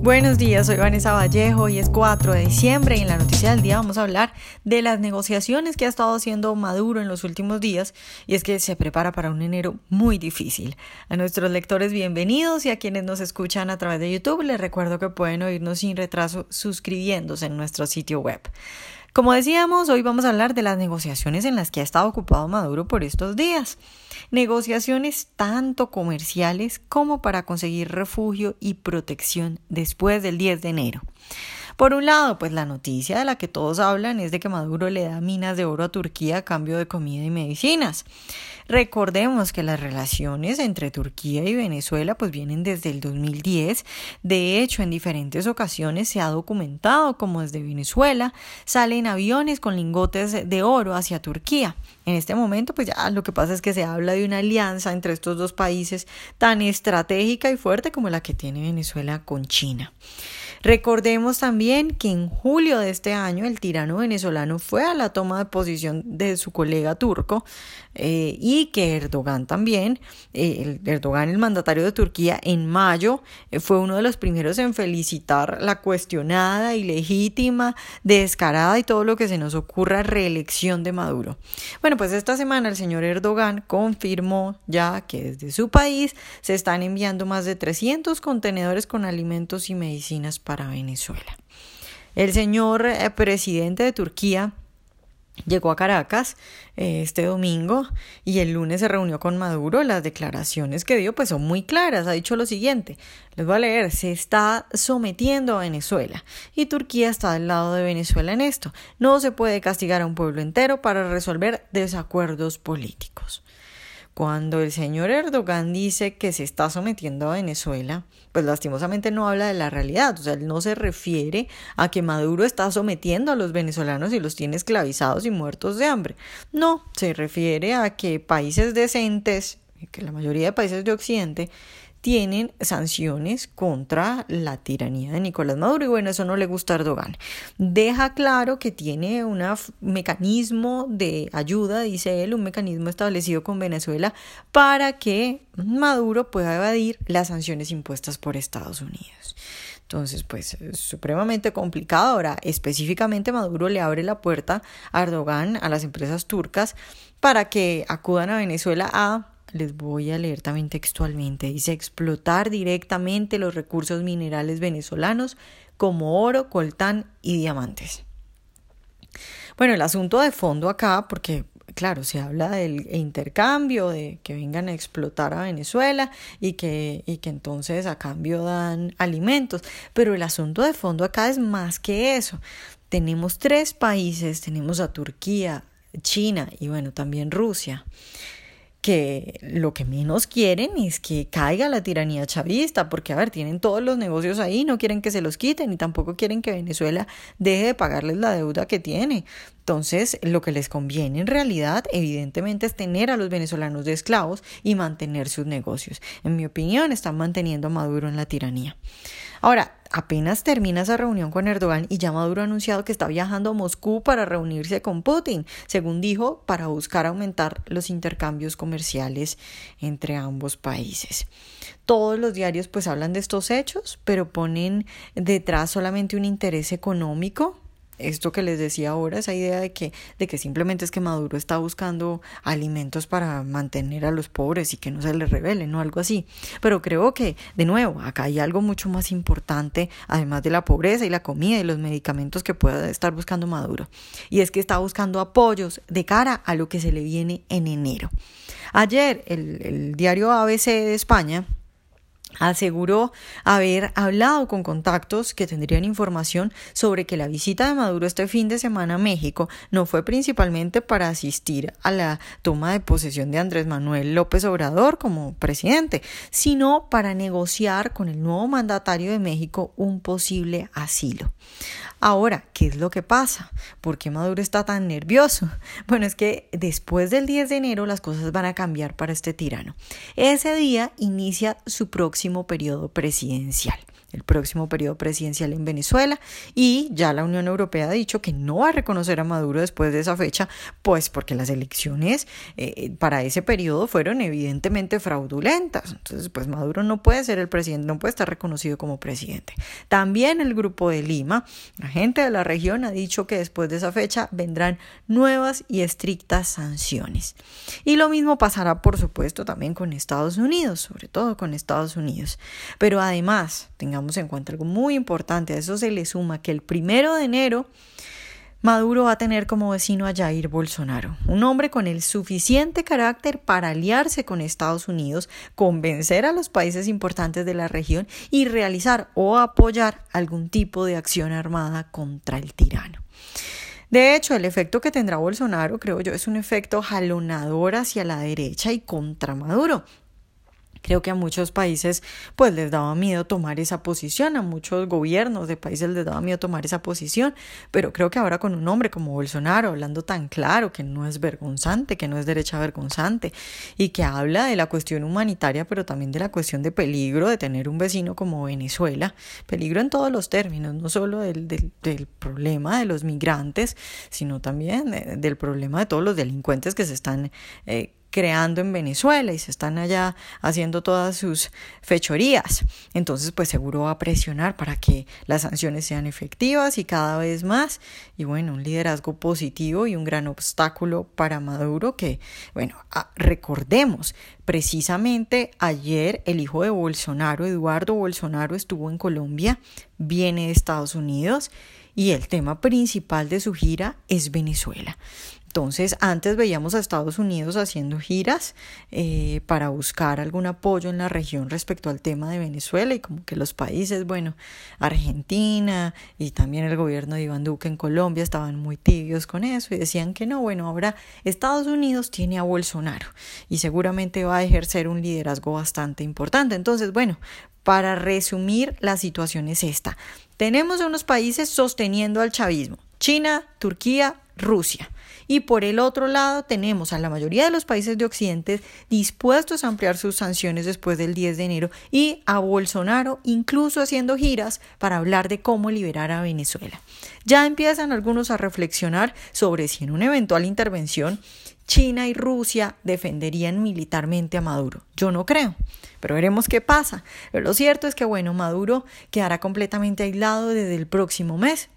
Buenos días, soy Vanessa Vallejo y es 4 de diciembre y en la noticia del día vamos a hablar de las negociaciones que ha estado haciendo Maduro en los últimos días y es que se prepara para un enero muy difícil. A nuestros lectores bienvenidos y a quienes nos escuchan a través de YouTube les recuerdo que pueden oírnos sin retraso suscribiéndose en nuestro sitio web. Como decíamos, hoy vamos a hablar de las negociaciones en las que ha estado ocupado Maduro por estos días. Negociaciones tanto comerciales como para conseguir refugio y protección después del 10 de enero. Por un lado, pues la noticia de la que todos hablan es de que Maduro le da minas de oro a Turquía a cambio de comida y medicinas. Recordemos que las relaciones entre Turquía y Venezuela pues vienen desde el 2010. De hecho, en diferentes ocasiones se ha documentado como desde Venezuela salen aviones con lingotes de oro hacia Turquía. En este momento pues ya lo que pasa es que se habla de una alianza entre estos dos países tan estratégica y fuerte como la que tiene Venezuela con China. Recordemos también que en julio de este año el tirano venezolano fue a la toma de posición de su colega turco eh, y que Erdogan también, eh, Erdogan el mandatario de Turquía en mayo eh, fue uno de los primeros en felicitar la cuestionada, ilegítima, descarada y todo lo que se nos ocurra reelección de Maduro. Bueno, pues esta semana el señor Erdogan confirmó ya que desde su país se están enviando más de 300 contenedores con alimentos y medicinas para Venezuela. El señor eh, presidente de Turquía llegó a Caracas eh, este domingo y el lunes se reunió con Maduro. Las declaraciones que dio pues son muy claras. Ha dicho lo siguiente, les voy a leer, se está sometiendo a Venezuela y Turquía está del lado de Venezuela en esto. No se puede castigar a un pueblo entero para resolver desacuerdos políticos. Cuando el señor Erdogan dice que se está sometiendo a Venezuela, pues lastimosamente no habla de la realidad, o sea, él no se refiere a que Maduro está sometiendo a los venezolanos y los tiene esclavizados y muertos de hambre. No, se refiere a que países decentes, que la mayoría de países de Occidente, tienen sanciones contra la tiranía de Nicolás Maduro y bueno, eso no le gusta a Erdogan. Deja claro que tiene un mecanismo de ayuda, dice él, un mecanismo establecido con Venezuela para que Maduro pueda evadir las sanciones impuestas por Estados Unidos. Entonces, pues es supremamente complicado. Ahora, específicamente Maduro le abre la puerta a Erdogan, a las empresas turcas, para que acudan a Venezuela a les voy a leer también textualmente. Dice explotar directamente los recursos minerales venezolanos como oro, coltán y diamantes. Bueno, el asunto de fondo acá, porque claro, se habla del intercambio, de que vengan a explotar a Venezuela y que, y que entonces a cambio dan alimentos, pero el asunto de fondo acá es más que eso. Tenemos tres países, tenemos a Turquía, China y bueno, también Rusia que lo que menos quieren es que caiga la tiranía chavista, porque a ver, tienen todos los negocios ahí, no quieren que se los quiten y tampoco quieren que Venezuela deje de pagarles la deuda que tiene. Entonces, lo que les conviene en realidad, evidentemente, es tener a los venezolanos de esclavos y mantener sus negocios. En mi opinión, están manteniendo a Maduro en la tiranía. Ahora, apenas termina esa reunión con Erdogan y ya Maduro ha anunciado que está viajando a Moscú para reunirse con Putin, según dijo, para buscar aumentar los intercambios comerciales entre ambos países. Todos los diarios pues hablan de estos hechos, pero ponen detrás solamente un interés económico esto que les decía ahora, esa idea de que, de que simplemente es que Maduro está buscando alimentos para mantener a los pobres y que no se les revelen o algo así. Pero creo que, de nuevo, acá hay algo mucho más importante, además de la pobreza y la comida y los medicamentos que pueda estar buscando Maduro. Y es que está buscando apoyos de cara a lo que se le viene en enero. Ayer el, el diario ABC de España aseguró haber hablado con contactos que tendrían información sobre que la visita de Maduro este fin de semana a México no fue principalmente para asistir a la toma de posesión de Andrés Manuel López Obrador como presidente, sino para negociar con el nuevo mandatario de México un posible asilo. Ahora, ¿qué es lo que pasa? ¿Por qué Maduro está tan nervioso? Bueno, es que después del 10 de enero las cosas van a cambiar para este tirano. Ese día inicia su próximo periodo presidencial. El próximo periodo presidencial en Venezuela y ya la Unión Europea ha dicho que no va a reconocer a Maduro después de esa fecha, pues porque las elecciones eh, para ese periodo fueron evidentemente fraudulentas. Entonces, pues Maduro no puede ser el presidente, no puede estar reconocido como presidente. También el Grupo de Lima, la gente de la región ha dicho que después de esa fecha vendrán nuevas y estrictas sanciones. Y lo mismo pasará, por supuesto, también con Estados Unidos, sobre todo con Estados Unidos. Pero además, tengamos en cuenta algo muy importante, a eso se le suma que el primero de enero Maduro va a tener como vecino a Jair Bolsonaro, un hombre con el suficiente carácter para aliarse con Estados Unidos, convencer a los países importantes de la región y realizar o apoyar algún tipo de acción armada contra el tirano. De hecho, el efecto que tendrá Bolsonaro, creo yo, es un efecto jalonador hacia la derecha y contra Maduro. Creo que a muchos países pues les daba miedo tomar esa posición, a muchos gobiernos de países les daba miedo tomar esa posición, pero creo que ahora con un hombre como Bolsonaro hablando tan claro que no es vergonzante, que no es derecha vergonzante y que habla de la cuestión humanitaria, pero también de la cuestión de peligro de tener un vecino como Venezuela, peligro en todos los términos, no solo del, del, problema de los migrantes, sino también eh, del problema de todos los delincuentes que se están eh, creando en Venezuela y se están allá haciendo todas sus fechorías. Entonces, pues seguro va a presionar para que las sanciones sean efectivas y cada vez más. Y bueno, un liderazgo positivo y un gran obstáculo para Maduro que, bueno, ah, recordemos, precisamente ayer el hijo de Bolsonaro, Eduardo Bolsonaro, estuvo en Colombia, viene de Estados Unidos y el tema principal de su gira es Venezuela. Entonces, antes veíamos a Estados Unidos haciendo giras eh, para buscar algún apoyo en la región respecto al tema de Venezuela y como que los países, bueno, Argentina y también el gobierno de Iván Duque en Colombia estaban muy tibios con eso y decían que no, bueno, ahora Estados Unidos tiene a Bolsonaro y seguramente va a ejercer un liderazgo bastante importante. Entonces, bueno, para resumir, la situación es esta. Tenemos unos países sosteniendo al chavismo, China, Turquía, Rusia. Y por el otro lado tenemos a la mayoría de los países de Occidente dispuestos a ampliar sus sanciones después del 10 de enero y a Bolsonaro incluso haciendo giras para hablar de cómo liberar a Venezuela. Ya empiezan algunos a reflexionar sobre si en una eventual intervención China y Rusia defenderían militarmente a Maduro. Yo no creo, pero veremos qué pasa. Pero lo cierto es que, bueno, Maduro quedará completamente aislado desde el próximo mes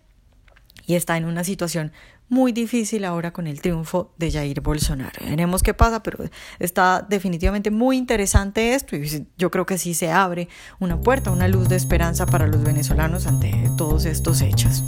y está en una situación muy difícil ahora con el triunfo de Jair Bolsonaro. Veremos qué pasa, pero está definitivamente muy interesante esto y yo creo que sí se abre una puerta, una luz de esperanza para los venezolanos ante todos estos hechos.